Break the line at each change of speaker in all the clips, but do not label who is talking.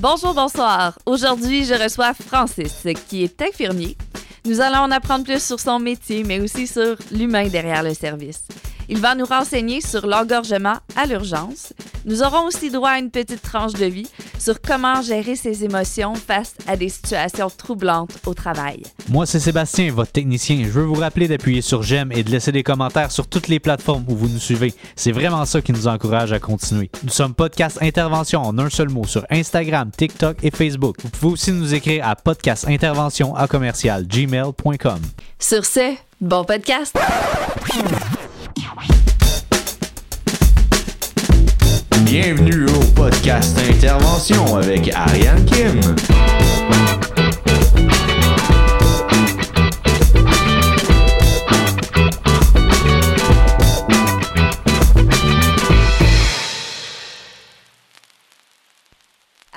Bonjour, bonsoir. Aujourd'hui, je reçois Francis, qui est infirmier. Nous allons en apprendre plus sur son métier, mais aussi sur l'humain derrière le service. Il va nous renseigner sur l'engorgement à l'urgence. Nous aurons aussi droit à une petite tranche de vie sur comment gérer ses émotions face à des situations troublantes au travail.
Moi, c'est Sébastien, votre technicien. Je veux vous rappeler d'appuyer sur j'aime et de laisser des commentaires sur toutes les plateformes où vous nous suivez. C'est vraiment ça qui nous encourage à continuer. Nous sommes Podcast Intervention en un seul mot sur Instagram, TikTok et Facebook. Vous pouvez aussi nous écrire à podcastintervention à commercial gmail.com.
Sur ce, bon podcast!
Bienvenue au podcast Intervention avec Ariane Kim.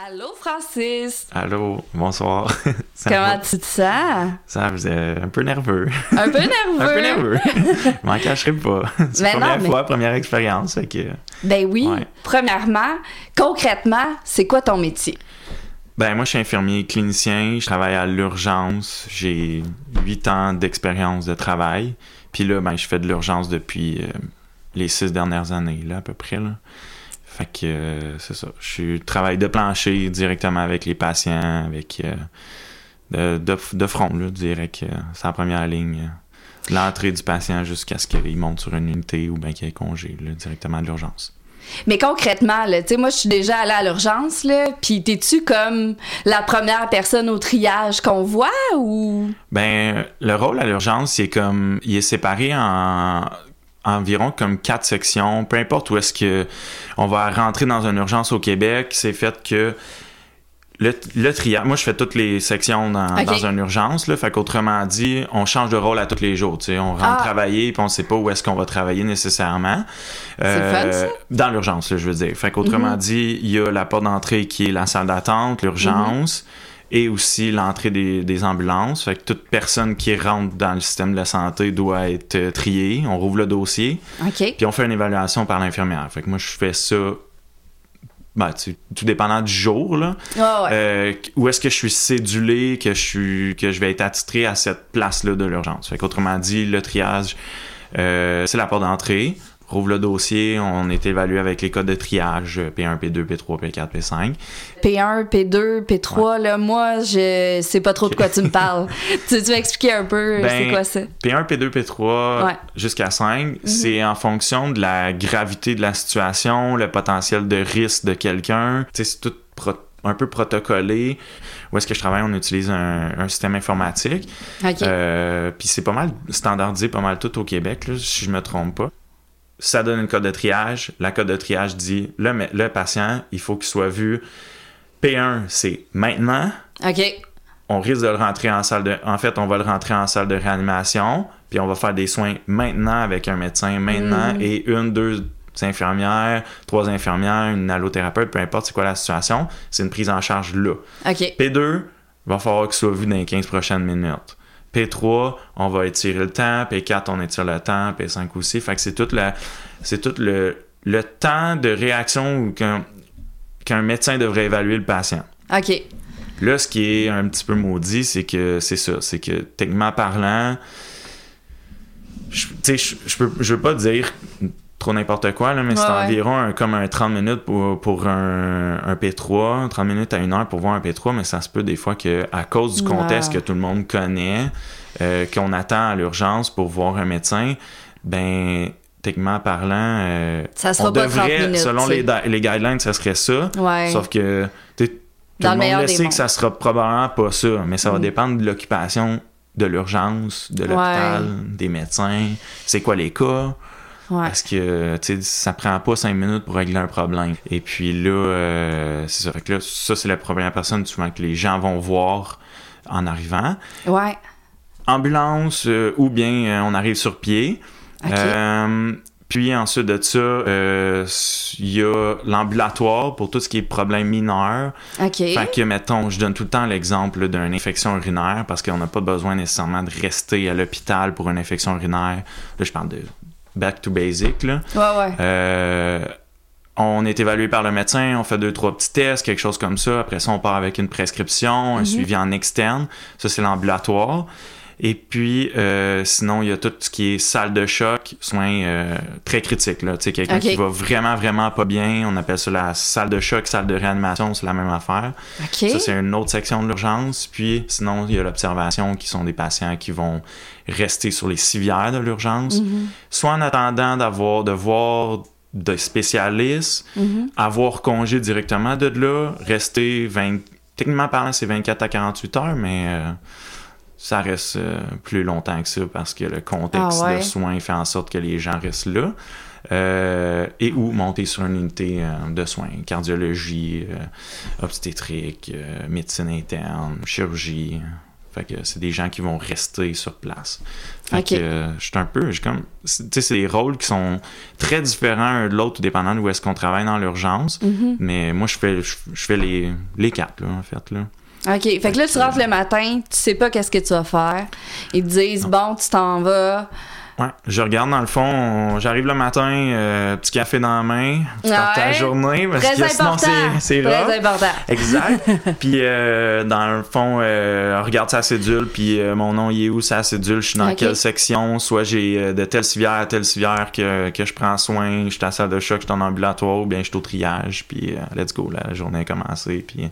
Allô, Francis!
Allô, bonsoir. Ça
Comment
va?
tu te sens?
Ça faisait un peu nerveux.
Un peu nerveux?
un peu nerveux. Je m'en cacherai pas. C'est
Ben non,
première
mais-
fois, première expérience. Que...
Ben oui.
Ouais.
Premièrement, concrètement, c'est quoi ton métier?
Ben, moi, je suis infirmier clinicien. Je travaille à l'urgence. J'ai huit ans d'expérience de travail. Puis là, ben, je fais de l'urgence depuis euh, les six dernières années, là, à peu près. Là. Fait que euh, c'est ça. Je travaille de plancher directement avec les patients, avec euh, de, de, de front, là, direct. euh, c'est la première ligne. L'entrée du patient jusqu'à ce qu'il monte sur une unité ou bien qu'il ait congé, là, directement de l'urgence.
Mais concrètement, là, tu sais, moi, je suis déjà allée à l'urgence, là, puis t'es-tu comme la première personne au triage qu'on voit ou...
Ben, le rôle à l'urgence, c'est comme, il est séparé en environ comme quatre sections, peu importe où est-ce que on va rentrer dans une urgence au Québec, c'est fait que le, le triage, moi je fais toutes les sections dans, dans une urgence, là, fait qu'autrement dit, on change de rôle à tous les jours, tu sais, on rentre
Ah.
travailler puis on sait pas où est-ce qu'on va travailler nécessairement. Euh,
fun, ça?
Dans l'urgence, je veux dire. Fait qu'autrement
Mhm.
dit, il y a la porte d'entrée qui est la salle d'attente, l'urgence, et aussi l'entrée des, des ambulances. Fait que toute personne qui rentre dans le système de la santé doit être euh, triée. On rouvre le dossier, puis on fait une évaluation par l'infirmière. Fait que moi, je fais ça, ben, tu tout dépendant du jour, là.
Ah ouais.
Euh, où est-ce que je suis cédulé, que je suis, que je vais être attitré à cette place-là de l'urgence. Fait qu'autrement dit, le triage, euh, c'est la porte d'entrée. Rouvre le dossier, on est évalué avec les codes de triage euh, P1, P2, P3, P4, P5.
P1, P2, P3, là, moi, je sais pas trop de quoi tu me parles. tu, tu vas expliquer un peu euh,
Ben,
c'est quoi ça?
P1, P2, P3
Ouais.
jusqu'à 5, c'est en fonction de la gravité de la situation, le potentiel de risque de quelqu'un. Tu sais, c'est tout un peu protocolé. Où est-ce que je travaille, on utilise un, un système informatique.
OK.
Euh, Puis c'est pas mal standardisé, pas mal tout au Québec, là, si je me trompe pas. Ça donne une code de triage. La code de triage dit le, patient, il faut qu'il soit vu. P1, c'est maintenant.
OK.
On risque de le rentrer en salle de. En fait, on va le rentrer en salle de réanimation. Puis on va faire des soins maintenant avec un médecin, maintenant,
Mhm.
et une, deux infirmières, trois infirmières, une allothérapeute, peu importe c'est quoi la situation. C'est une prise en charge là.
OK.
P2, va falloir qu'il soit vu dans les 15 prochaines minutes. P3, on va étirer le temps. P4, on étire le temps. P5 aussi. Fait que c'est tout, la, c'est tout le, le temps de réaction qu'un, qu'un médecin devrait évaluer le patient.
OK.
Là, ce qui est un petit peu maudit, c'est que c'est ça. C'est que techniquement parlant, je, je, je peux, je veux pas dire trop n'importe quoi, là, mais c'est
Ouais,
environ un- comme un 30 minutes pour, pour un, un P3, 30 minutes à une heure pour voir un P3, mais ça se peut des fois que à cause du contexte que tout le monde connaît, euh, qu'on attend à l'urgence pour voir un médecin, ben techniquement parlant, euh,
Ça sera
on
pas 30
devrait,
minutes,
selon les, les guidelines, ça serait ça.
Ouais.
Sauf que tu sais, tout
Dans le
monde le sait que ça sera probablement pas ça, mais ça va
Mm.
dépendre de l'occupation de l'urgence, de l'hôpital, des médecins, c'est quoi les cas?
Ouais.
Parce que tu sais, ça prend pas cinq minutes pour régler un problème. Et puis là, euh, c'est ça. Fait que là, ça, c'est la première personne souvent que les gens vont voir en arrivant.
Ouais.
Ambulance euh, ou bien euh, on arrive sur pied. Puis ensuite de ça, euh, il y a l'ambulatoire pour tout ce qui est problème mineur.
OK.
Fait que, mettons, je donne tout le temps l'exemple d'une infection urinaire parce qu'on n'a pas besoin nécessairement de rester à l'hôpital pour une infection urinaire. Là, je parle de back to basic. Là.
Ouais, ouais.
Euh, on est évalué par le médecin, on fait deux, trois petits tests, quelque chose comme ça. Après ça, on part avec une prescription, un suivi en externe. Ça, c'est l'ambulatoire. Et puis, euh, sinon, il y a tout ce qui est salle de choc, soins euh, très critiques. Là. Tu sais, quelqu'un qui va vraiment, vraiment pas bien, on appelle ça la salle de choc, salle de réanimation, c'est la même affaire. Ça, c'est une autre section de l'urgence. Puis, sinon, il y a l'observation, qui sont des patients qui vont rester sur les civières de l'urgence,
Mhm.
soit en attendant d'avoir de voir des spécialistes,
Mhm.
avoir congé directement de là, rester 20... Techniquement parlant, c'est 24 à 48 heures, mais euh, ça reste euh, plus longtemps que ça parce que le contexte
Ah ouais?
de soins fait en sorte que les gens restent là. Euh, et ou monter sur une unité de soins, cardiologie, obstétrique, médecine interne, chirurgie. Fait que c'est des gens qui vont rester sur place. Fait que euh, je suis un peu, j'ai comme, tu sais, c'est des rôles qui sont très différents un de l'autre, dépendant de où est-ce qu'on travaille dans l'urgence.
Mhm.
Mais moi, je fais, je, je fais les, les quatre, là, en fait, là.
OK. Fait que là, tu rentres le matin, tu sais pas qu'est-ce que tu vas faire. Ils te disent, bon, tu t'en vas.
Ouais, je regarde dans le fond, on- j'arrive le matin, euh, petit café dans la main, tu startes ta
Ouais.
journée, parce
Très
que sinon c'est-
Très
rough.
important.
Exact. puis euh, dans le fond, euh, on regarde sa cédule, puis euh, mon nom il est où sa cédule, je suis dans quelle section, soit j'ai de telle civière à telle civière que, que je prends soin, je suis à la salle de choc, je suis en ambulatoire, ou bien je suis au triage, puis let's go, la journée a commencé, puis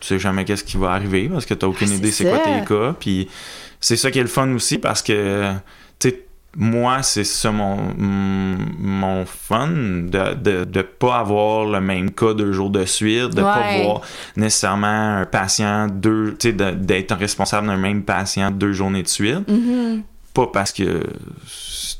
tu sais jamais qu'est-ce qui va arriver parce que t'as aucune
Ah,
idée
c'est
quoi tes cas, puis c'est ça qui est le fun aussi parce que moi, c'est ça mon, mon fun, de, de, de pas avoir le même cas deux jours de suite, de pas
Ouais.
voir nécessairement un patient deux, tu sais, d'être responsable d'un même patient deux journées de suite.
Mhm.
Pas parce que,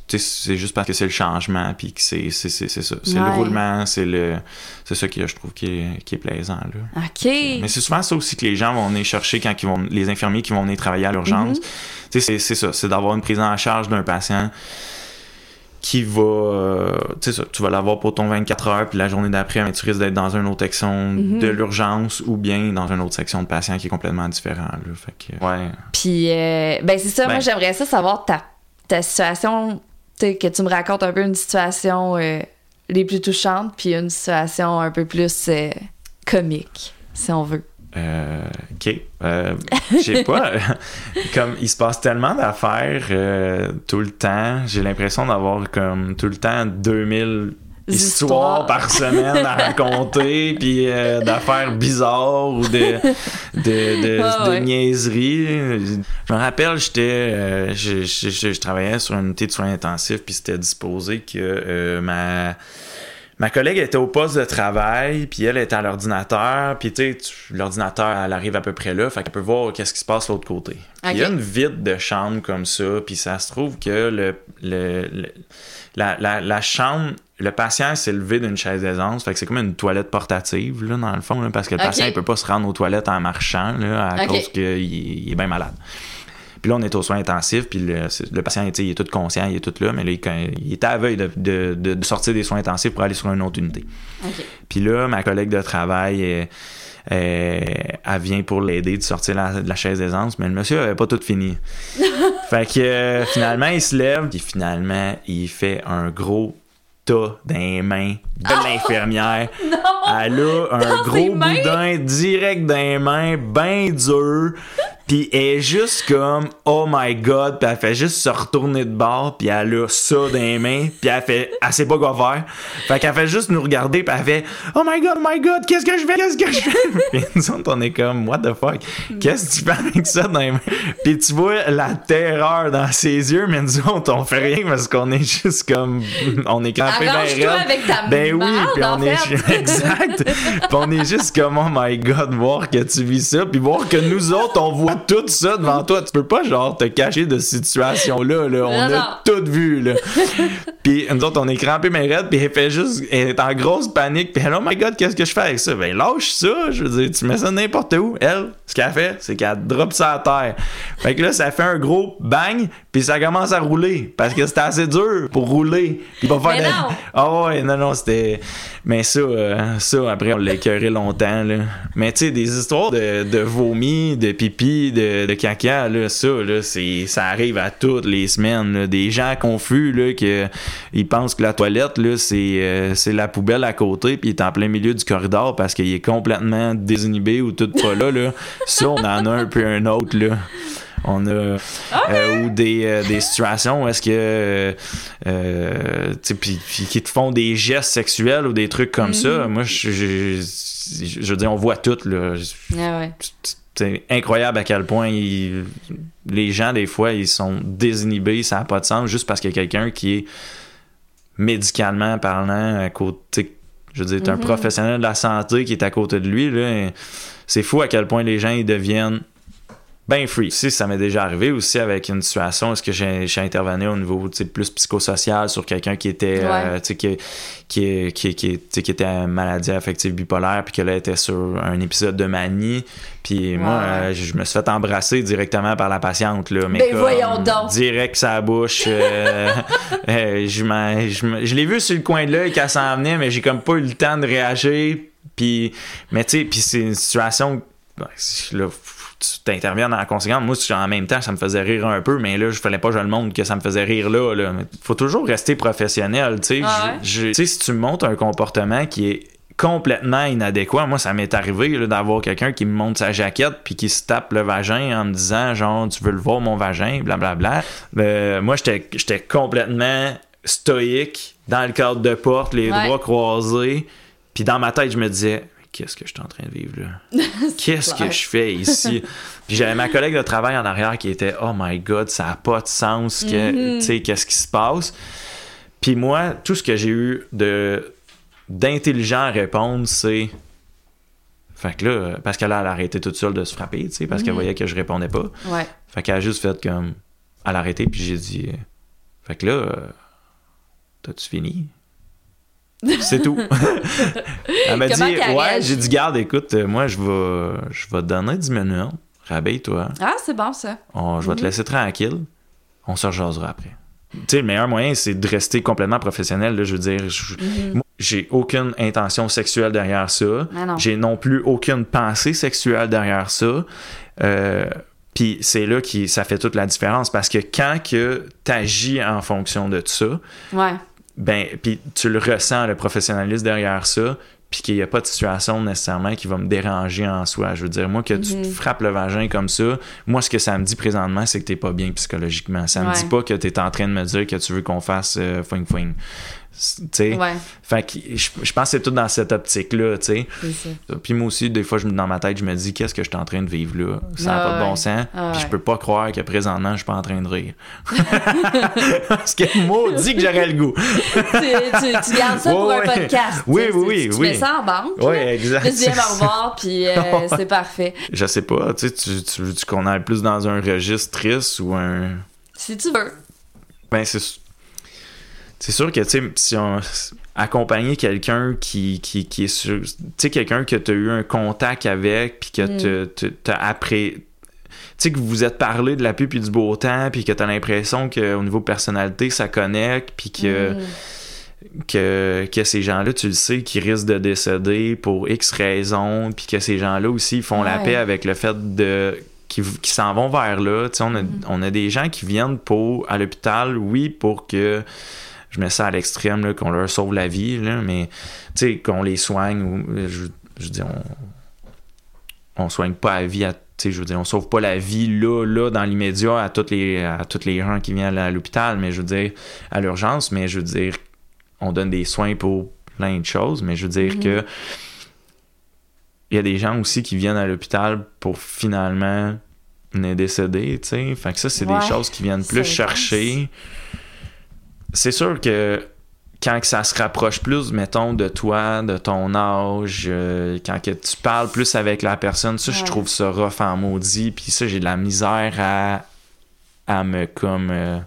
c'est juste parce que c'est le changement, puis que c'est c'est- c'est- c'est ça. C'est
Ouais.
le roulement, c'est le, c'est ça que je trouve qui est, qui est plaisant, là.
OK.
Mais c'est souvent ça aussi que les gens vont venir chercher quand ils vont, les infirmiers qui vont venir travailler à l'urgence.
Mhm.
C'est- c'est ça, c'est d'avoir une prise en charge d'un patient qui va, euh, tu sais ça, tu vas l'avoir pour ton 24 heures, puis la journée d'après, ben, tu risques d'être dans une autre section
Mhm.
de l'urgence ou bien dans une autre section de patient qui est complètement différent. Là. Fait que, ouais.
Puis, euh, ben c'est ça,
Ben-
moi j'aimerais ça savoir ta, ta situation, tu sais, que tu me racontes un peu une situation euh, les plus touchantes, puis une situation un peu plus euh, comique, si on veut.
Euh, ok. Euh, Je sais pas. comme il se passe tellement d'affaires euh, tout le temps, j'ai l'impression d'avoir comme tout le temps 2000 histoires
Histoires.
par semaine à raconter, puis euh, d'affaires bizarres ou de, de, de,
Ah
de
ouais.
niaiseries. Je me rappelle, j'étais, euh, je, je, je- je travaillais sur une unité de soins intensifs, puis c'était disposé que euh, ma Ma collègue était au poste de travail, puis elle était à l'ordinateur, puis tu sais, l'ordinateur, elle arrive à peu près là, fait qu'elle peut voir qu'est-ce qui se passe de l'autre côté. Il y a une vide de chambre comme ça, puis ça se trouve que le, le, le- la, la, la chambre, le patient s'est levé d'une chaise d'aisance, fait que c'est comme une toilette portative, là, dans le fond, là, parce que le patient, il peut pas se rendre aux toilettes en marchant, là, à cause qu'il il est bien malade. Puis là, on est aux soins intensifs, puis le, patient, il est tout conscient, il est tout là, mais là, il, il était à veille de, de- de- de sortir des soins intensifs pour aller sur une autre unité. Puis là, ma collègue de travail, elle, elle- elle vient pour l'aider de sortir la- de la chaise d'aisance, mais le monsieur avait pas tout fini. fait que euh, finalement, il se lève, puis finalement, il fait un gros tas les mains de l'infirmière. Elle a un
Dans
gros boudin direct dans les mains, ben dur. Puis elle est juste comme oh my god, puis elle fait juste se retourner de bord, puis elle a ça dans les mains, puis elle fait elle sait pas quoi faire. Fait qu'elle fait juste nous regarder, puis elle fait oh my god, oh my god, qu'est-ce que je fais, qu'est-ce que je fais? puis nous autres on est comme what the fuck, qu'est-ce que tu fais avec ça dans les mains? Puis tu vois la terreur dans ses yeux, mais nous autres on fait rien parce qu'on est juste comme on est campé ben
avec ta
Ben oui, puis on est exact. Puis on est juste comme oh my god, voir que tu vis ça, puis voir que nous autres on voit tout ça devant toi. Tu peux pas genre te cacher de cette situation là. là. On
Non,
a
non.
tout vu là. puis nous autres on est crampés mais raide, puis elle fait juste, elle est en grosse panique. Puis elle, oh my god, qu'est-ce que je fais avec ça? Ben lâche ça. Je veux dire, tu mets ça n'importe où. Elle, ce qu'elle fait, c'est qu'elle drop ça à terre. Fait que là, ça fait un gros bang, puis ça commence à rouler parce que c'était assez dur pour rouler. Puis pas faire
Mais
de-
non!
ah ouais, non, non, c'était. Mais ça, euh, ça, après, on l'a écœuré longtemps, là. Mais tu sais, des histoires de, de vomi, de pipi, de, caca, là, ça, ça arrive à toutes les semaines. Des gens confus, là, que ils pensent que la toilette, euh, c'est la poubelle à côté, puis il est en plein milieu du corridor parce qu'il est complètement désinhibé ou tout pas là, là. Ça, on en a un peu un autre, là. On a euh, ou des, euh, des situations où est-ce que euh, puis, qui te font des gestes sexuels ou des trucs comme ça. Moi, je, je, je, je veux dire, on voit tout là.
Ah ouais.
C'est incroyable à quel point ils- les gens, des fois, ils sont désinhibés, ça n'a pas de sens, juste parce qu'il y a quelqu'un qui est médicalement parlant à côté. Je veux dire, t'es un
Mhm.
professionnel de la santé qui est à côté de lui. C'est fou à quel point les gens ils deviennent ben free. Si ça m'est déjà arrivé aussi avec une situation, est-ce que j'ai j'ai intervenu au niveau plus psychosocial sur quelqu'un qui était euh, qui, qui, qui, qui, était à maladie affective bipolaire puis que là était sur un épisode de manie. Puis moi euh, je me suis fait embrasser directement par la patiente là. Mais
Ben
comme,
voyons donc.
direct sa bouche euh, euh, je m'en- je je l'ai vu sur le coin de l'œil quand ça en venait mais j'ai comme pas eu le temps de réagir. Puis mais tu sais puis c'est une situation là, tu t'interviens dans la conséquence. Moi, en même temps, ça me faisait rire un peu, mais là, je fallait pas que je le montre que ça me faisait rire là. là. Faut toujours rester professionnel, tu sais.
Ah ouais?
Si tu me montres un comportement qui est complètement inadéquat. Moi, ça m'est arrivé d'avoir quelqu'un qui me montre sa jaquette puis qui se tape le vagin en me disant genre tu veux le voir mon vagin, blablabla. Euh, moi, j'étais j'étais complètement stoïque dans le cadre de porte, les
Ouais.
bras croisés. Puis dans ma tête, je me disais qu'est-ce que je suis en train de vivre là? Qu'est-ce que je fais ici? Puis j'avais ma collègue de travail en arrière qui était oh my god, ça a pas de sens que
Mhm.
tu sais qu'est-ce qui se passe? Puis moi, tout ce que j'ai eu de d'intelligent à répondre, c'est fait que là, parce qu'elle a arrêté toute seule de se frapper, tu sais, parce qu'elle
Mhm.
voyait que je répondais pas.
Ouais.
Fait qu'elle a juste fait comme. Elle a arrêté, puis j'ai dit. Fait que là, euh, t'as-tu fini? C'est tout. Elle m'a dit, ouais, j'ai dit, garde, écoute, euh, moi, je vais, je vais te donner 10 minutes. Réveille-toi.
Ah, c'est bon ça.
On- je vais te
Mhm.
laisser tranquille. On se rejasera après. Tu sais, le meilleur moyen, c'est de rester complètement professionnel. là, je veux dire, je-
Mhm.
moi, j'ai aucune intention sexuelle derrière ça.
Non.
J'ai non plus aucune pensée sexuelle derrière ça. Euh, Puis c'est là que ça fait toute la différence parce que quand que t'agis en fonction de ça,
Ouais.
Ben puis tu le ressens le professionnalisme derrière ça, puis qu'il n'y a pas de situation nécessairement qui va me déranger en soi. Je veux dire, moi, que tu te
Mhm.
frappes le vagin comme ça, moi, ce que ça me dit présentement, c'est que t'es pas bien psychologiquement. Ça me
Ouais.
dit pas que t'es en train de me dire que tu veux qu'on fasse euh, fouing fouing. Sais?
Ouais,
Fait que je, je pense que c'est tout dans cette optique-là, tu sais. Puis moi aussi, des fois, je, me- dans ma tête, je me dis, qu'est-ce que je suis en train de vivre là? Ça n'a
Ah
pas de bon sens.
Ah
Puis je peux pas croire que présentement, je suis pas en train de rire. Parce que moi, dit que j'aurais le goût.
tu, tu- tu gardes ça pour
Ouais,
un podcast.
Oui, oui, oui,
Tu
oui.
mets ça en banque.
Oui, exact.
Tu viens me revoir, puis euh, c'est parfait.
Je sais pas, tu sais, tu, tu veux qu'on aille plus dans un registre triste ou un.
Si tu veux.
Ben, c'est. C'est sûr que, tu sais, si on. Accompagner quelqu'un qui, qui, qui est sur. Tu sais, quelqu'un que tu as eu un contact avec, puis que
Mm.
tu as après. Tu sais, que vous vous êtes parlé de la pluie puis du beau temps, puis que tu as l'impression qu'au niveau personnalité, ça connecte, puis que.
Mm.
que, que ces gens-là, tu le sais, qui risquent de décéder pour X raisons, puis que ces gens-là aussi ils font la paix avec le fait de qui, qui s'en vont vers là. Tu sais, on, a, on a des gens qui viennent pour à l'hôpital, oui, pour que je mets ça à l'extrême, là, qu'on leur sauve la vie, là, mais tu sais, qu'on les soigne ou je, je dis on, on soigne pas la vie à je veux dire, on sauve pas la vie là, là, dans l'immédiat à toutes les à toutes les gens qui viennent à l'hôpital, mais je veux dire, à l'urgence, mais je veux dire, on donne des soins pour plein de choses, mais je veux dire
Mhm.
que il y a des gens aussi qui viennent à l'hôpital pour finalement venir décéder, tu sais. Fait que ça, c'est
Ouais,
des choses qui viennent plus chercher. C'est sûr que quand que ça se rapproche plus, mettons, de toi, de ton âge, euh, quand que tu parles plus avec la personne, ça, je trouve ça rough en maudit. Puis ça, j'ai de la misère à, à me comme... euh,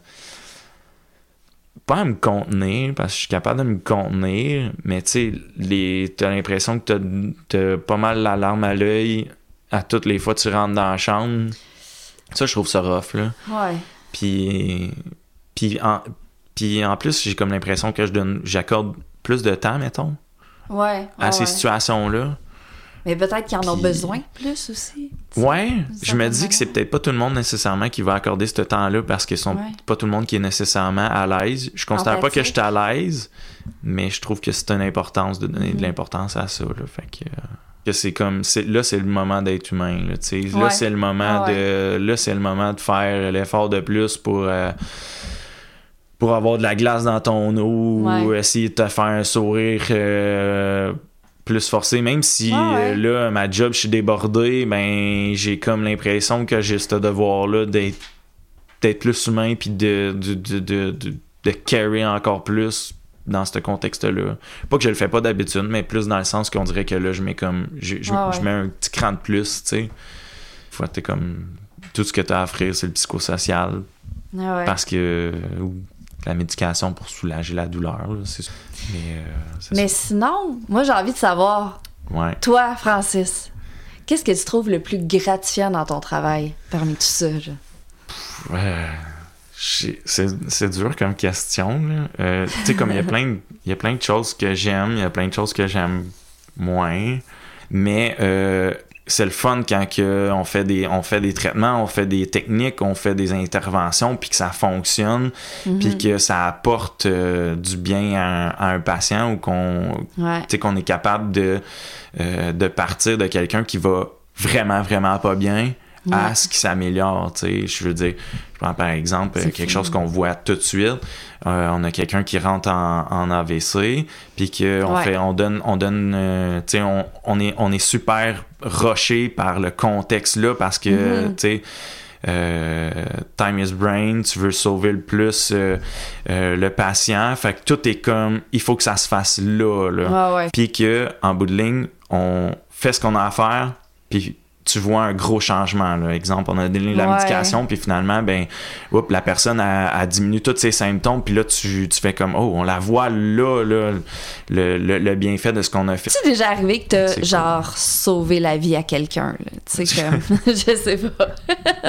pas à me contenir, parce que je suis capable de me contenir, mais tu sais, les- t'as l'impression que t'as, t'as pas mal la larme à l'œil à toutes les fois que tu rentres dans la chambre. Ça, je trouve ça rough, là.
Ouais.
Puis, puis, en, puis en plus, j'ai comme l'impression que je donne, j'accorde plus de temps, mettons,
Ouais.
à
ouais,
ces
ouais.
situations-là.
Mais peut-être qu'ils en ont besoin plus aussi.
Ouais, je me dis que c'est peut-être pas tout le monde nécessairement qui va accorder ce temps-là parce que sont
Ouais.
pas tout le monde qui est nécessairement à l'aise. Je considère pas que
Empathique.
j'étais à l'aise, mais je trouve que c'est une importance de donner de
Mhm.
l'importance à ça. Là. Fait que, euh, que c'est comme c'est là c'est le moment d'être humain là.
Ouais.
là c'est le moment
Ah
de là c'est le moment de faire l'effort de plus pour euh, pour avoir de la glace dans ton eau
Ouais.
ou essayer de te faire un sourire euh, plus forcé même si
Ouais, ouais.
euh, là ma job je suis débordé ben j'ai comme l'impression que j'ai ce devoir là d'être d'être plus humain puis de de, de, de, de, carry encore plus dans ce contexte-là. Pas que je le fais pas d'habitude, mais plus dans le sens qu'on dirait que là, je mets comme. Je, je-
Ouais, ouais.
je mets un petit cran de plus, tu sais. Faut t'es comme. Tout ce que tu as à offrir, c'est le psychosocial.
Ah ouais.
Parce que. ou la médication pour soulager la douleur, là, Mais, euh,
Mais sinon, moi j'ai envie de savoir,
Ouais.
toi, Francis, qu'est-ce que tu trouves le plus gratifiant dans ton travail parmi tout ça?
Ouais. C'est c'est dur comme question. Euh, tu sais, comme il y a plein de- il y a plein de choses que j'aime, il y a plein de choses que j'aime moins. Mais euh, c'est le fun quand que on, fait des, on fait des traitements, on fait des techniques, on fait des interventions, puis que ça fonctionne,
Mhm.
puis que ça apporte euh, du bien à, un- à un patient ou qu'on
Ouais.
tu sais, qu'on est capable de, euh, de partir de quelqu'un qui va vraiment, vraiment pas bien à ce qui s'améliore. tu sais. Je veux dire, je prends par exemple quelque
fou.
chose qu'on voit tout de suite. Euh, on a quelqu'un qui rentre en, en AVC, puis qu'on
Ouais.
fait, on donne, on donne, euh, tu sais, on, on est, on est super rushé par le contexte là parce que,
Mhm.
tu sais. euh, time is brain, tu veux sauver le plus euh, euh, le patient. Fait que tout est comme, il faut que ça se fasse là. là.
Ouais, ouais.
Puis que en bout de ligne, on fait ce qu'on a à faire, puis tu vois un gros changement. Là. Exemple, on a donné la
Ouais.
médication, puis finalement, ben, oups, la personne a, a diminué tous ses symptômes, puis là, tu, tu fais comme, oh, on la voit là, là le, le, le bienfait de ce qu'on a fait.
C'est déjà arrivé que t'as
cool.
genre sauvé la vie à quelqu'un. Tu sais, comme. je sais pas.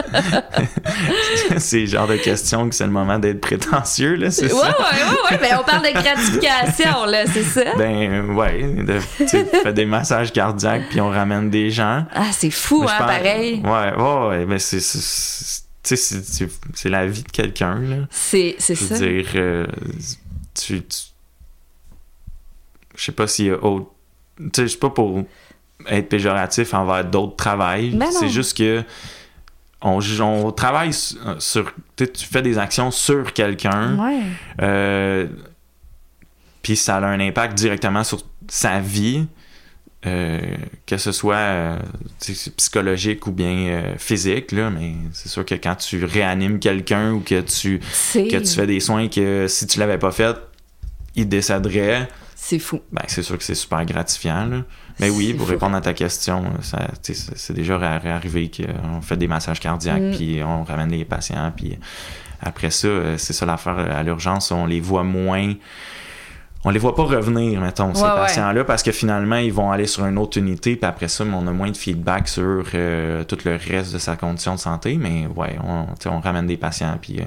c'est le genre de question que c'est le moment d'être prétentieux, là, c'est
Ouais, ouais,
ça?
ouais, ouais. Ben, on parle de gratification, là, c'est ça?
Ben, ouais, de, tu fais des massages cardiaques, puis on ramène des gens.
Ah, c'est fou,
Mais je
hein,
pense-
pareil.
Ouais, ouais, ouais, mais c'est. c'est- c'est- tu sais, c'est- c'est c'est la vie de quelqu'un, là.
C'est c'est
Je
ça.
dire, euh, tu. tu- Je sais pas s'il y a autre. Tu sais, je sais pas pour être péjoratif envers d'autres travails.
Ben non.
c'est juste que. On, on travaille sur. sur- tu sais, tu fais des actions sur quelqu'un.
Ouais.
Euh, puis ça a un impact directement sur sa vie, euh, que ce soit euh, psychologique ou bien euh, physique, là, mais c'est sûr que quand tu réanimes quelqu'un ou que tu, que tu fais des soins que si tu l'avais pas fait, il décéderait,
C'est fou.
ben, c'est sûr que c'est super gratifiant. là. Mais oui, pour
fou.
répondre à ta question, c'est déjà arrivé qu'on fait des massages cardiaques,
Mm.
puis on ramène les patients, puis après ça, c'est ça l'affaire à l'urgence, on les voit moins. On les voit pas revenir, mettons, ces
Ouais,
patients-là, parce que finalement, ils vont aller sur une autre unité, puis après ça, on a moins de feedback sur euh, tout le reste de sa condition de santé, mais ouais, on, ramène des patients, puis euh,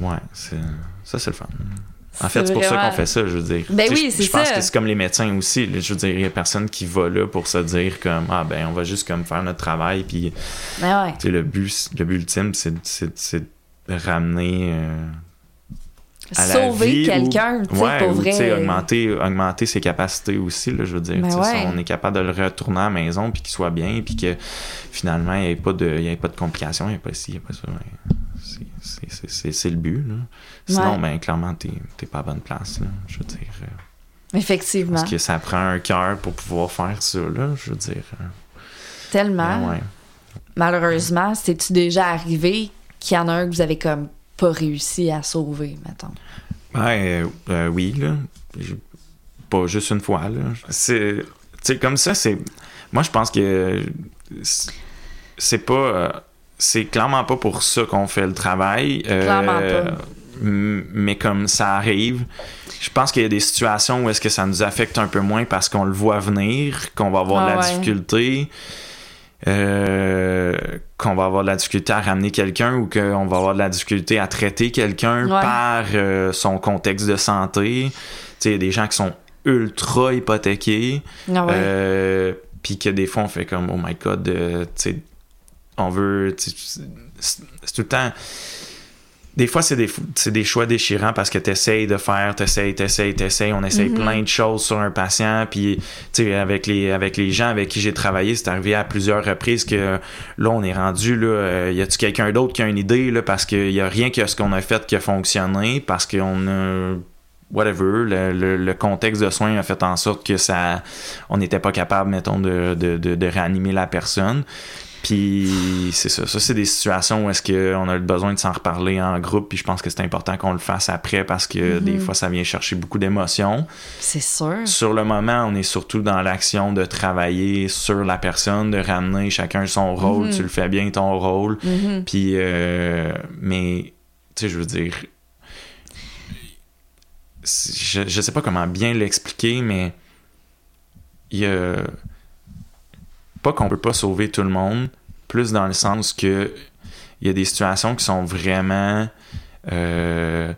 ouais, c'est- ça, c'est le fun. En fait, c'est pour ça qu'on fait ça, je veux dire.
Ben oui,
je-
c'est
Je pense
ça.
que c'est comme les médecins aussi. Je veux dire, il y a personne qui va là pour se dire comme ah ben on va juste comme faire notre travail puis
Ben ouais.
le but le but ultime c'est c'est c'est de ramener euh, à
Sauver quelqu'un,
ou-
tu
ouais,
pour
ou, tu
vrai.
augmenter augmenter ses capacités aussi là, je veux dire.
Ben
Tu
ouais.
si on est capable de le retourner à la maison puis qu'il soit bien puis que finalement il n'y ait pas de il y ait pas de complications, il n'y a pas ci, il n'y a pas ça. ouais. C'est- le but. Là. Sinon,
Ouais.
ben clairement, t'es t'es pas à bonne place. Là, je veux dire. euh,
Effectivement.
parce que ça prend un cœur pour pouvoir faire ça, là, je veux dire. euh,
Tellement.
ben.
Malheureusement, c'est-tu déjà arrivé qu'il y en a un que vous avez comme pas réussi à sauver, mettons?
Ouais, euh, euh, oui, là. Pas juste une fois, là. C'est. Comme ça, c'est. Moi, je pense que. c'est- pas. euh, C'est clairement pas pour ça qu'on fait le travail. euh,
Clairement pas.
Mais comme ça arrive, je pense qu'il y a des situations où est-ce que ça nous affecte un peu moins parce qu'on le voit venir, qu'on va avoir de
Ah
la
ouais.
difficulté. Euh, qu'on va avoir de la difficulté à ramener quelqu'un ou qu'on va avoir de la difficulté à traiter quelqu'un
Ouais.
par euh, son contexte de santé. Tu sais, il y a des gens qui sont ultra hypothéqués.
Ah ouais.
Euh, puis que des fois on fait comme oh my god, tu sais, on veut, c'est tout le temps. Des fois, c'est des, des choix déchirants parce que tu essayes de faire, tu essayes, tu essayes, tu essayes. On essaye plein de choses sur un patient. Puis, tu sais, avec les, avec les gens avec qui j'ai travaillé, c'est arrivé à plusieurs reprises que là, on est rendu, là, euh, y a-tu quelqu'un d'autre qui a une idée, là, parce qu'il y a rien que ce qu'on a fait qui a fonctionné, parce qu'on a whatever, le, le- le contexte de soins a fait en sorte que ça, on n'était pas capable, mettons, de, de, de, de réanimer la personne. Puis c'est ça. Ça, c'est des situations où est-ce qu'on a le besoin de s'en reparler en groupe. Puis je pense que c'est important qu'on le fasse après parce que des fois, ça vient chercher beaucoup d'émotions.
C'est sûr.
Sur le moment, on est surtout dans l'action de travailler sur la personne, de ramener chacun son rôle. Tu le fais bien, ton rôle.
Mhm.
Puis, euh, mais, tu sais, je veux dire, je, je sais pas comment bien l'expliquer, mais il y a. Pas qu'on peut pas sauver tout le monde, plus dans le sens que il y a des situations qui sont vraiment. euh,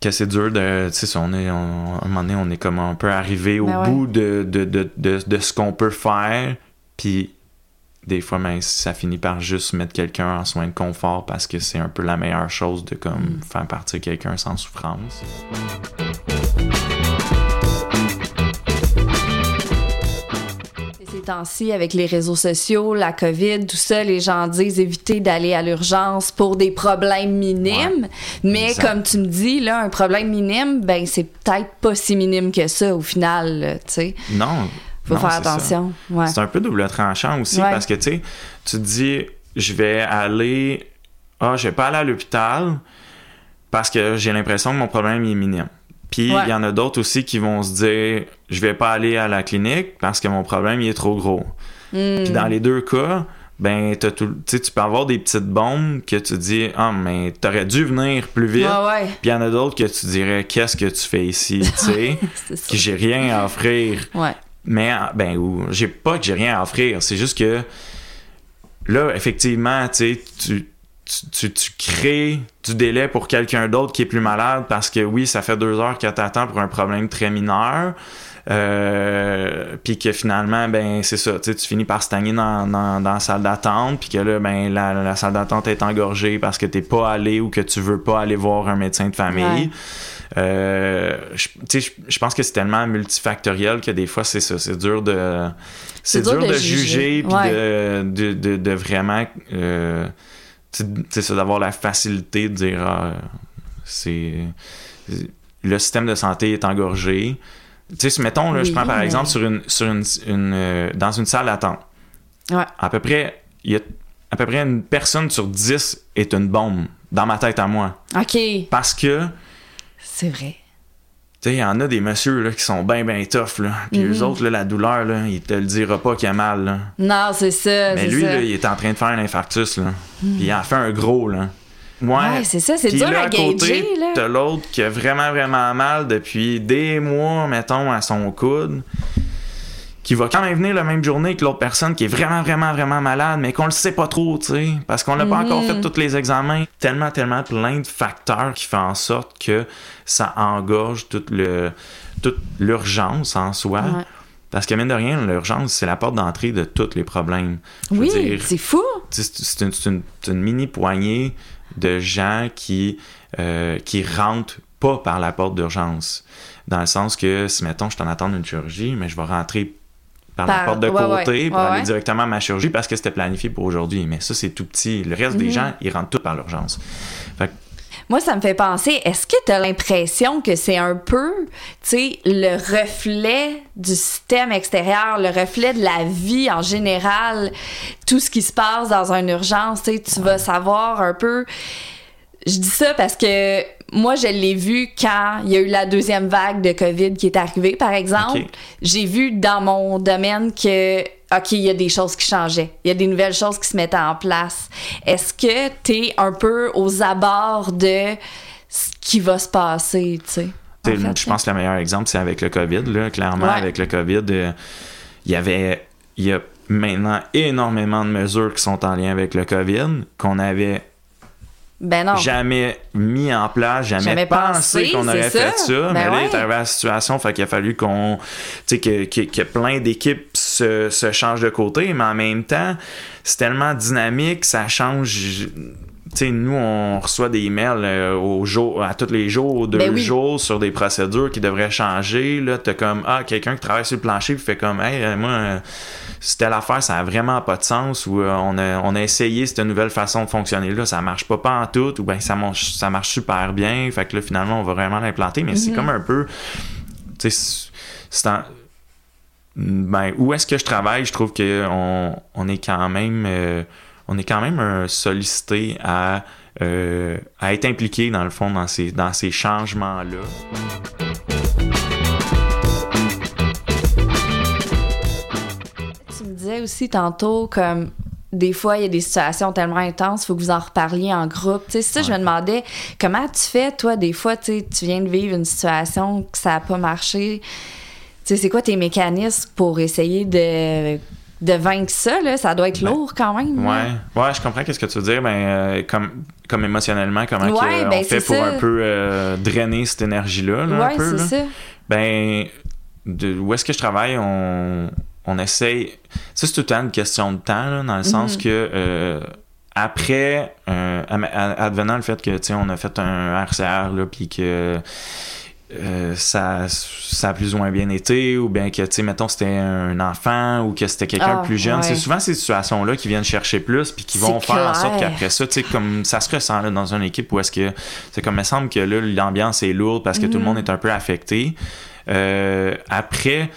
que c'est dur de. Tu sais, on est. on- à un moment donné, on est comme un peu arrivé au
Ben ouais.
bout de, de, de, de, de ce qu'on peut faire. Puis des fois, ben, ça finit par juste mettre quelqu'un en soins de confort parce que c'est un peu la meilleure chose de comme faire partir quelqu'un sans souffrance.
Temps-ci, avec les réseaux sociaux, la COVID, tout ça, les gens disent éviter d'aller à l'urgence pour des problèmes minimes. Mais
Exact.
comme tu me dis, là, un problème minime, ben c'est peut-être pas si minime que ça au final, tu sais.
Non.
Faut
non,
faire attention. Ouais.
C'est un peu double tranchant aussi
Ouais.
parce que tu sais, tu te dis, je vais aller. Ah, je vais pas aller à l'hôpital parce que j'ai l'impression que mon problème est minime. Puis il
Ouais.
y en a d'autres aussi qui vont se dire, je vais pas aller à la clinique parce que mon problème il est trop gros.
Hmm.
Puis dans les deux cas, ben tout, tu peux avoir des petites bombes que tu dis, ah mais t'aurais dû venir plus vite.
Ouais, ouais,
Puis il y en a d'autres que tu dirais, qu'est-ce que tu fais ici, tu sais, que j'ai rien à offrir. Mais, ben, ou, j'ai pas que j'ai rien à offrir. C'est juste que, là, effectivement, tu sais, tu, tu, tu, tu crées du délai pour quelqu'un d'autre qui est plus malade parce que, oui, ça fait deux heures que t'attends pour un problème très mineur. Euh, puis que finalement, ben, c'est ça, tu finis par stagner dans, dans, dans la salle d'attente, puis que là, ben, la, la salle d'attente est engorgée parce que t'es pas allé ou que tu veux pas aller voir un médecin de famille.
Ouais.
Euh, je, tu sais, je, je pense que c'est tellement multifactoriel que des fois, c'est ça. C'est dur de. C'est dur, de, juger, puis
Ouais.
de, de, de, de vraiment. Euh, c'est ça, d'avoir la facilité de dire. ah, c'est. Le système de santé est engorgé. Tu sais, mettons, là, je prends par
mais-
exemple sur une, sur une, une, euh, dans une salle d'attente.
Ouais.
À peu près, il y a à peu près une personne sur dix est une bombe dans ma tête à moi.
OK.
Parce que
C'est vrai.
Tu sais, il y en a des messieurs là, qui sont bien, bien tough. Là. Puis
Mhm.
eux autres, là, la douleur, là, il te le dira pas qu'il a mal. Là.
Non, c'est ça.
Mais lui,
ça.
Là, il est en train de faire un infarctus. Là. Puis il en fait un gros. Là. Ouais,
Ouais, c'est ça, c'est dur
là,
à
à côté. T'as l'autre qui a vraiment, vraiment mal depuis des mois, mettons, à son coude. Qui va quand même venir la même journée que l'autre personne qui est vraiment, vraiment, vraiment malade, mais qu'on le sait pas trop, tu sais, parce qu'on n'a pas encore fait tous les examens. Tellement, tellement plein de facteurs qui font en sorte que ça engorge toute, le, toute l'urgence en soi.
Ouais.
Parce que, mine de rien, l'urgence, c'est la porte d'entrée de tous les problèmes. Je
Oui,
dire,
c'est fou.
c'est une, une- une mini poignée de gens qui, euh, qui rentrent pas par la porte d'urgence. Dans le sens que si, mettons, je t'en attends d'une chirurgie, mais je vais rentrer par, la
Par-
porte de
ouais,
côté
ouais.
pour
Ouais,
aller directement à ma chirurgie parce que c'était planifié pour aujourd'hui. Mais ça, c'est tout petit. Le reste des
Mhm.
gens, ils rentrent tous par l'urgence.
Moi, ça me fait penser, est-ce que tu as l'impression que c'est un peu, tu sais, le reflet du système extérieur, le reflet de la vie en général, tout ce qui se passe dans une urgence, tu sais, tu vas savoir un peu. Je dis ça parce que moi, je l'ai vu quand il y a eu la deuxième vague de COVID qui est arrivée, par exemple. J'ai vu dans mon domaine que, OK, il y a des choses qui changeaient. Il y a des nouvelles choses qui se mettaient en place. Est-ce que tu es un peu aux abords de ce qui va se passer, tu sais? en fait,
je pense que le meilleur exemple, c'est avec le COVID. Là. Clairement,
Ouais.
avec le COVID, euh, il y avait. Il y a maintenant énormément de mesures qui sont en lien avec le COVID qu'on avait
Ben non.
jamais mis en place, jamais,
Jamais
pensé, qu'on aurait fait
ça.
ça.
Ben
mais là, il est arrivé à la situation, fait qu'il a fallu qu'on. Tu sais, que, que, que plein d'équipes se, se changent de côté, mais en même temps, c'est tellement dynamique, ça change. Tu sais, nous, on reçoit des emails euh, au jour, à tous les jours, aux deux
Ben oui.
jours, sur des procédures qui devraient changer. Là, t'as comme, ah, quelqu'un qui travaille sur le plancher, puis fait comme, hey, euh, moi, euh, telle affaire, ça a vraiment pas de sens, ou euh, on, a, on a essayé cette nouvelle façon de fonctionner là, ça marche pas pas en tout, ou bien ça marche, ça marche super bien, fait que là, finalement, on va vraiment l'implanter, mais c'est
Mhm.
comme un peu, tu sais, c'est- c'est en- ben, où est-ce que je travaille, je trouve que on, est quand même euh, on est quand même sollicité à, euh, à être impliqué dans le fond dans ces, dans ces changements-là.
Aussi tantôt comme des fois il y a des situations tellement intenses, faut que vous en reparliez en groupe. Tu sais, c'est ça, je me demandais comment tu fais toi des fois, tu sais, tu viens de vivre une situation que ça a pas marché. Tu sais, c'est quoi tes mécanismes pour essayer de de vaincre ça là, ça doit être
Ben,
lourd quand même. là.
Ouais, ouais, je comprends qu'est-ce que tu veux dire, ben euh, comme comme émotionnellement comment
Ouais, ben,
on fait pour
ça.
un peu euh, drainer cette énergie-là, là,
Ouais, c'est ça.
Ben, de, où est-ce que je travaille, on, on essaye. Ça, c'est tout le temps une question de temps, là, dans le sens
Mhm.
que euh, après, euh, advenant le fait que, tu sais, on a fait un RCR, là, puis que. euh, ça, ça a plus ou moins bien été, ou bien que, tu sais, mettons, c'était un enfant ou que c'était quelqu'un de plus jeune.
ouais.
C'est souvent ces situations-là qui viennent chercher plus, puis qui vont faire en sorte qu'après ça, tu sais, comme ça se ressent là, dans une équipe où est-ce que c'est comme il me semble que là, l'ambiance est lourde parce que tout le
Mhm.
monde est un peu affecté. Euh, après,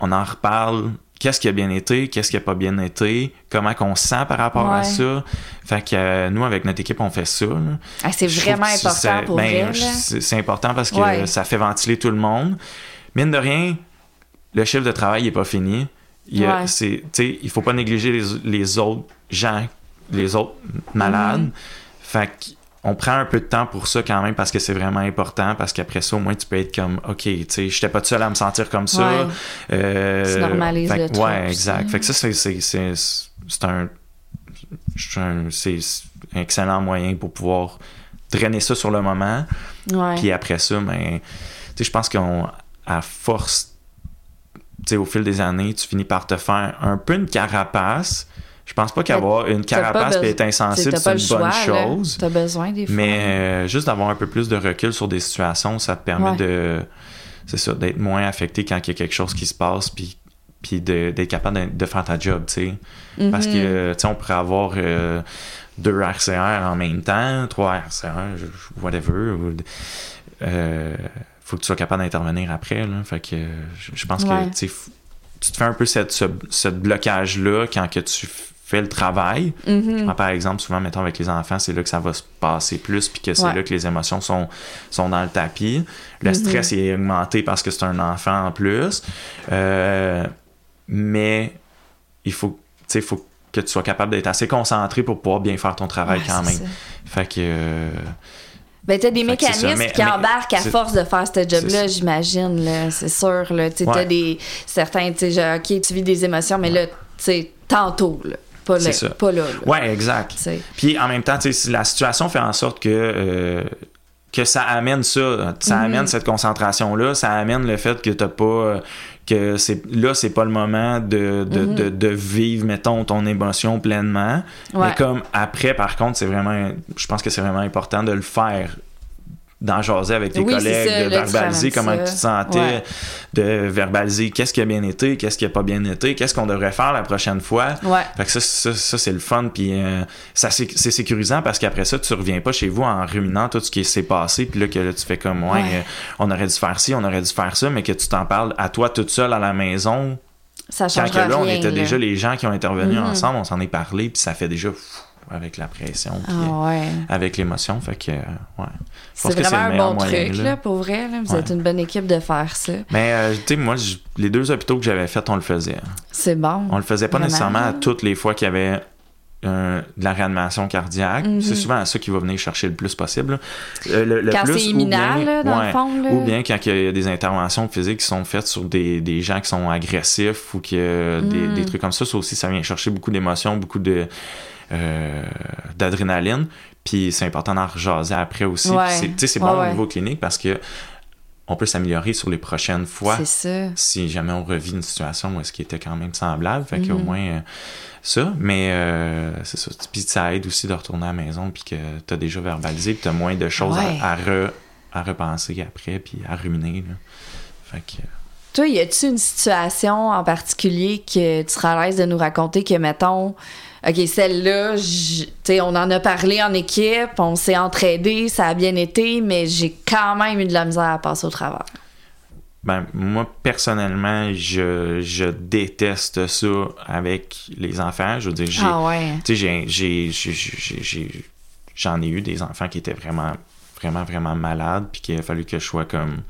on en reparle. Qu'est-ce qui a bien été, qu'est-ce qui a pas bien été, comment qu'on se sent par rapport à ça. Fait que euh, nous, avec notre équipe, on fait ça.
Ah, c'est vraiment important pour
ben. C'est important parce que
Ouais.
ça fait ventiler tout le monde. Mine de rien, le chiffre de travail n'est pas fini. Il,
Ouais.
il faut pas négliger les, les autres gens, les autres malades.
Mhm.
Fait qu'on prend un peu de temps pour ça quand même parce que c'est vraiment important parce qu'après ça au moins tu peux être comme ok tu sais j'étais pas tout seul à me sentir comme ça
Ouais.
Euh,
Tu normalises
fait
le truc
ouais exact fait que ça c'est c'est c'est un c'est un excellent moyen pour pouvoir drainer ça sur le moment
Ouais.
puis après ça, ben, tu sais, je pense qu'on, à force, tu sais, au fil des années, tu finis par te faire un peu une carapace. Je pense pas qu'avoir une carapace et être insensible, c'est une bonne
choix,
chose.
T'as besoin des fois.
Mais euh, juste d'avoir un peu plus de recul sur des situations, ça te permet
Ouais.
de, c'est ça, d'être moins affecté quand il y a quelque chose qui se passe, puis puis de- d'être capable de, de faire ta job, tu sais. Parce que, tu sais, on pourrait avoir euh, deux RCR en même temps, trois RCR, whatever. ou- euh, faut que tu sois capable d'intervenir après, là. Fait que je, pense
Ouais.
que, tu te fais un peu cette, ce, ce blocage-là quand que tu fais le travail.
Mhm.
Ah, Par exemple, souvent, mettons, avec les enfants, c'est là que ça va se passer plus, puis que c'est
Ouais.
là que les émotions sont, sont dans le tapis. Le
Mhm.
stress est augmenté parce que c'est un enfant en plus. Euh, mais il faut, tu sais, il faut que tu sois capable d'être assez concentré pour pouvoir bien faire ton travail
Ouais,
quand même.
ça.
Fait que. euh,
Ben, t'as des
Fait
mécanismes
Mais-
qui
mais
embarquent à force de faire ce job-là, j'imagine, là. C'est sûr, là. T'as
Ouais.
des... Certains, tu sais, genre, OK, tu vis des émotions, mais là, tu sais, tantôt, là. Pas là.
C'est ça.
Pas là, là.
Ouais, exact. Puis en même temps, la situation fait en sorte que, euh, que ça amène ça, ça
Mhm.
amène cette concentration-là, ça amène le fait que t'as pas. que c'est là, c'est pas le moment de, de,
Mhm.
de, de vivre, mettons, ton émotion pleinement.
Ouais.
Mais comme après, par contre, c'est vraiment. Je pense que c'est vraiment important de le faire. D'en jaser avec tes
Oui,
collègues,
ça,
de verbaliser comment tu te sentais,
Ouais.
de verbaliser qu'est-ce qui a bien été, qu'est-ce qui a pas bien été, qu'est-ce qu'on devrait faire la prochaine fois.
Ouais.
Fait que ça, ça, ça, c'est le fun, puis euh, ça c'est sécurisant parce qu'après ça, tu reviens pas chez vous en ruminant tout ce qui s'est passé, puis là que là, tu fais comme ouais, euh, on aurait dû faire ci, on aurait dû faire ça, mais que tu t'en parles à toi toute seule à la maison.
Ça
Quand
change
que là, on était
là.
déjà les gens qui ont intervenu
Mhm.
ensemble, on s'en est parlé, puis ça fait déjà pff, avec la pression, puis euh,
Ah ouais.
avec l'émotion, fait que euh, ouais.
C'est vraiment un bon
moyen,
truc,
là.
là, pour vrai. Là. Vous
Ouais.
êtes une bonne équipe de faire ça.
Mais euh, tu sais, moi, je- les deux hôpitaux que j'avais fait, on le faisait.
C'est bon.
On le faisait pas
Vraiment.
nécessairement à toutes les fois qu'il y avait euh, de la réanimation cardiaque.
Mhm.
C'est souvent à ça qui va venir chercher le plus possible. Euh, le, le
Quand c'est
ou
imminent,
bien-
là, dans
ouais,
le fond. Là.
Ou bien quand il y a des interventions physiques qui sont faites sur des, des gens qui sont agressifs ou que des, des trucs comme ça, ça aussi, ça vient chercher beaucoup d'émotions, beaucoup de euh, d'adrénaline. Puis c'est important d'en rejaser après aussi.
Ouais.
C'est- Tu sais, c'est
Ouais,
bon
ouais.
au niveau clinique parce que on peut s'améliorer sur les prochaines fois
ça.
si jamais on revit une situation où est-ce qu'il était quand même semblable. Fait qu'au
Mhm.
moins euh, ça. Mais euh, c'est ça. Puis ça aide aussi de retourner à la maison puis que t'as déjà verbalisé puis t'as moins de choses à- re- à repenser après puis à ruminer. Là. Fait que...
Toi, y a-tu une situation en particulier que tu serais à l'aise de nous raconter que, mettons, OK, celle-là, j- tu sais, on en a parlé en équipe, on s'est entraidé, ça a bien été, mais j'ai quand même eu de la misère à passer au travers.
Ben, moi, personnellement, je, je déteste ça avec les enfants. Je veux dire, j'ai,
Ah ouais.
j'en ai eu des enfants qui étaient vraiment, vraiment, vraiment malades, puis qu'il a fallu que je sois comme.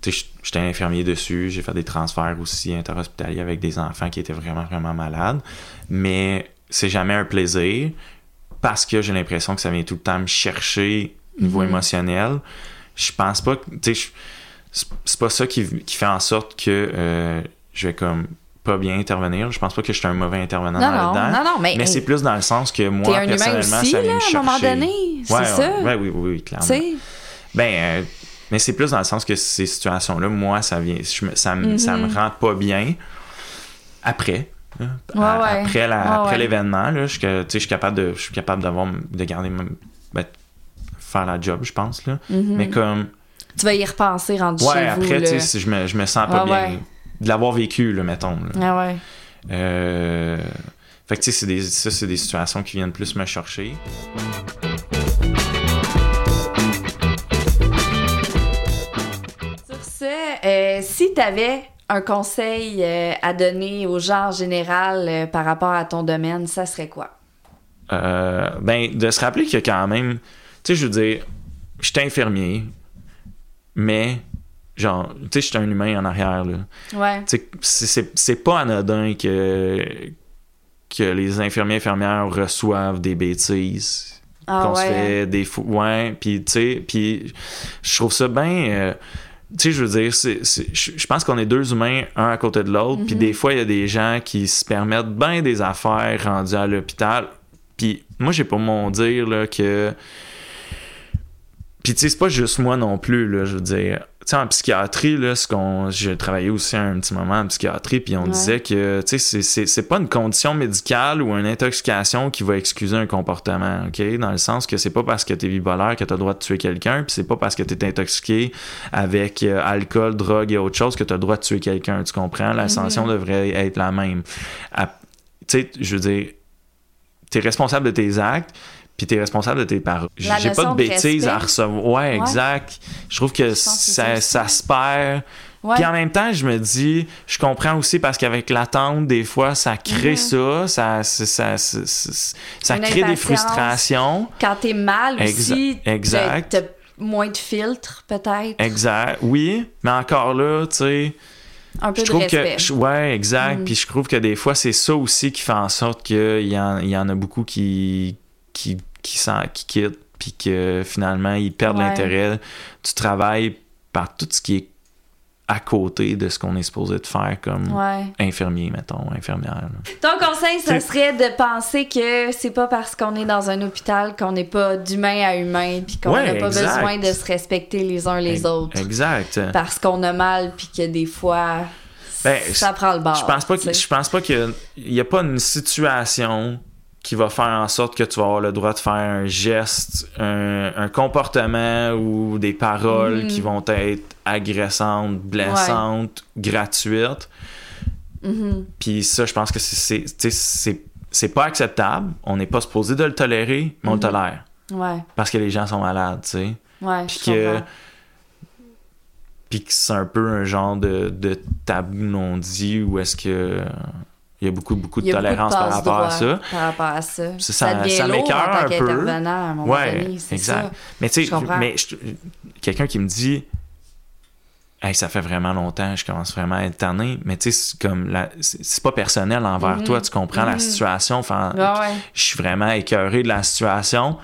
Tu sais, j'étais infirmier dessus, j'ai fait des transferts aussi interhospitaliers avec des enfants qui étaient vraiment, vraiment malades. Mais c'est jamais un plaisir parce que j'ai l'impression que ça vient tout le temps me chercher au niveau
Mhm.
émotionnel. Je pense pas que. Tu sais, je- c'est pas ça qui, qui fait en sorte que euh, je vais comme pas bien intervenir. Je pense pas que je suis un mauvais intervenant
Non,
là-dedans.
non, non, mais,
Mais c'est plus dans le sens que moi,
un
personnellement,
aussi,
ça vient
là,
me
à un
chercher.
moment donné, c'est
Ouais,
ça?
ouais, oui, oui, oui, clairement. Ben, euh, mais c'est plus dans le sens que ces situations-là, moi, ça vient, je me- ça, ça me
Mhm.
rend pas bien après. Là.
Ouais,
À-
ouais.
Après, la-
Ouais,
après l'événement, là, je, suis je capable de, je suis capable d'avoir, de garder, ben, faire la job, je pense là.
Mhm.
Mais comme,
Tu vas y repenser rendu
ouais,
chez vous.
après,
là.
si je me, je me sens pas bien de l'avoir vécu, là, mettons. là.
Ah ouais.
Euh, Fait que tu sais, c'est des- ça, c'est des situations qui viennent plus me chercher.
Sur ce, euh, si tu avais un conseil euh, à donner aux gens en général euh, par rapport à ton domaine, ça serait quoi?
Euh, ben, de se rappeler que quand même, tu sais, je veux dire, je suis infirmier, mais, genre, tu sais, je suis un humain en arrière, là.
Ouais.
Tu sais, c'est- pas anodin que, que les infirmiers infirmières reçoivent des bêtises,
Ah
qu'on se
ouais.
fait des fous. Ouais, puis, tu sais, puis je trouve ça bien. Tu sais, je veux dire, c'est- je pense qu'on est deux humains, un à côté de l'autre, puis
Mhm.
des fois, il y a des gens qui se permettent bien des affaires rendues à l'hôpital. Puis moi, j'ai pas mon dire là, que. Puis tu sais, c'est pas juste moi non plus, là, je veux dire. Sais, en psychiatrie, là, ce qu'on. J'ai travaillé aussi un petit moment en psychiatrie, puis on
Ouais.
disait que, tu sais, c'est- c'est c'est pas une condition médicale ou une intoxication qui va excuser un comportement, OK? Dans le sens que c'est pas parce que t'es bipolaire que t'as le droit de tuer quelqu'un, puis c'est pas parce que t'es intoxiqué avec euh, alcool, drogue et autre chose que t'as le droit de tuer quelqu'un, tu comprends? La sanction devrait être la même. Tu sais, je veux dire, t'es responsable de tes actes, puis t'es responsable de tes paroles. J'ai pas de
de
bêtises à recevoir. Ouais, exact. Je trouve que ça,
ça
se perd.
Ouais.
Puis en même temps, je me dis, je comprends aussi parce qu'avec l'attente, des fois, ça crée
Mhm.
ça, ça, ça, ça, ça, crée des frustrations.
Quand t'es mal
Exa-
aussi,
exact.
t'as moins de filtres, peut-être.
Exact. Oui, mais encore là, tu sais,
Un peu
je
de
trouve
respect.
que je- ouais exact
Mm.
puis je trouve que des fois c'est ça aussi qui fait en sorte qu'il y en, y en a beaucoup qui qui qui, s'en- qui quittent puis que finalement ils perdent
Ouais.
l'intérêt du travail par tout ce qui est à côté de ce qu'on est supposé de faire comme
Ouais.
infirmier mettons infirmière là.
Ton conseil, ça serait de penser que c'est pas parce qu'on est dans un hôpital qu'on n'est pas d'humain à humain, puis qu'on n'a
Ouais,
pas
exact.
besoin de se respecter les uns les autres.
exact
Parce qu'on a mal, puis que des fois,
Ben,
ça prend le bord.
Je pense pas
tu
que
sais.
je pense pas qu'il y a pas une situation qui va faire en sorte que tu vas avoir le droit de faire un geste, un, un comportement ou des paroles
Mhm.
qui vont être agressantes, blessantes, gratuites.
Mhm.
Puis ça, je pense que c'est- c'est pas acceptable. On n'est pas supposé de le tolérer, mais on le
Mhm.
tolère
Ouais,
parce que les gens sont malades, tu sais.
ouais.
Puis que puis que c'est un peu un genre de, de tabou non dit où est-ce que il y a beaucoup beaucoup de
beaucoup
tolérance par rapport à ça.
Par rapport à ça.
Ça-
Ça,
ça-
tant
un peu.
à
Ouais,
donné,
exact.
ça.
Mais tu sais, mais quelqu'un qui me dit Hey, ça fait vraiment longtemps, je commence vraiment à être tanné, mais tu sais, c'est comme la- c'est pas personnel envers
Mhm.
toi, tu comprends la
Mhm.
situation, enfin,
ouais.
je suis vraiment écœuré de la situation.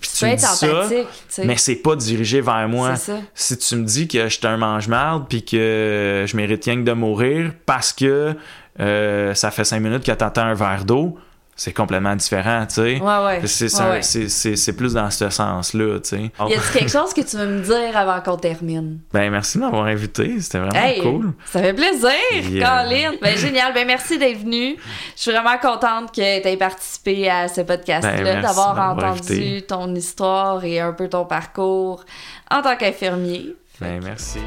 Puis
Tu
tu me dis ça,
empathique, tu sais.
mais c'est pas dirigé vers moi.
Ça.
Si tu me dis que je suis un mange-marde puis que je mérite rien que de mourir parce que euh, ça fait cinq minutes que t'attends un verre d'eau, c'est complètement différent, tu sais.
Ouais, ouais.
C'est, plus dans ce sens-là, tu sais.
Y a-t-il quelque chose que tu veux me dire avant qu'on termine?
Ben, merci de m'avoir invité, c'était vraiment
Hey,
cool.
ça fait plaisir,
Yeah.
Colin. Ben, génial. Ben, merci d'être venu. Je suis vraiment contente que tu aies participé à ce podcast-là,
Ben,
d'avoir
d'avoir
entendu
invité.
ton histoire et un peu ton parcours en tant qu'infirmier.
Ben, merci.